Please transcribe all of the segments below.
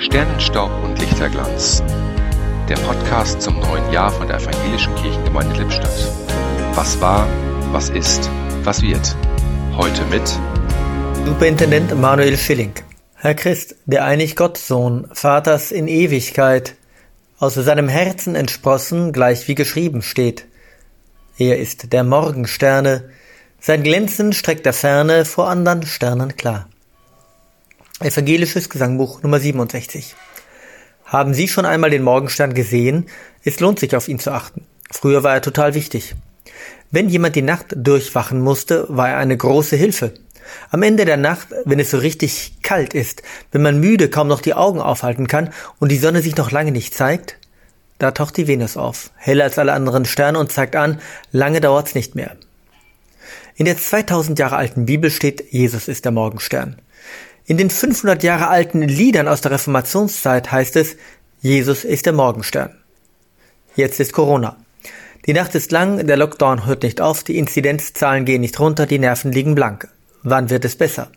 Sternenstaub und Lichterglanz. Der Podcast zum neuen Jahr von der Evangelischen Kirchengemeinde Lippstadt. Was war, was ist, was wird. Heute mit Superintendent Manuel Schilling. Herr Christ, der einig Gottsohn, Vaters in Ewigkeit, aus seinem Herzen entsprossen, gleich wie geschrieben steht. Er ist der Morgensterne, sein Glänzen streckt der Ferne vor andern Sternen klar. Evangelisches Gesangbuch Nummer 67. Haben Sie schon einmal den Morgenstern gesehen? Es lohnt sich auf ihn zu achten. Früher war er total wichtig. Wenn jemand die Nacht durchwachen musste, war er eine große Hilfe. Am Ende der Nacht, wenn es so richtig kalt ist, wenn man müde kaum noch die Augen aufhalten kann und die Sonne sich noch lange nicht zeigt, da taucht die Venus auf, heller als alle anderen Sterne und zeigt an, lange dauert's nicht mehr. In der 2000 Jahre alten Bibel steht, Jesus ist der Morgenstern. In den 500 Jahre alten Liedern aus der Reformationszeit heißt es, Jesus ist der Morgenstern. Jetzt ist Corona. Die Nacht ist lang, der Lockdown hört nicht auf, die Inzidenzzahlen gehen nicht runter, die Nerven liegen blank. Wann wird es besser?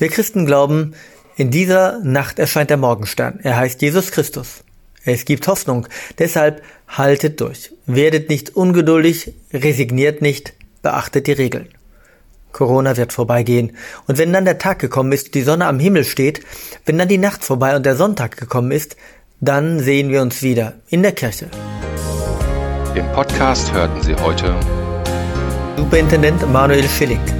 Wir Christen glauben, in dieser Nacht erscheint der Morgenstern. Er heißt Jesus Christus. Es gibt Hoffnung. Deshalb haltet durch. Werdet nicht ungeduldig, resigniert nicht, beachtet die Regeln. Corona wird vorbeigehen. Und wenn dann der Tag gekommen ist, die Sonne am Himmel steht, wenn dann die Nacht vorbei und der Sonntag gekommen ist, dann sehen wir uns wieder in der Kirche. Im Podcast hörten Sie heute Superintendent Manuel Schilling.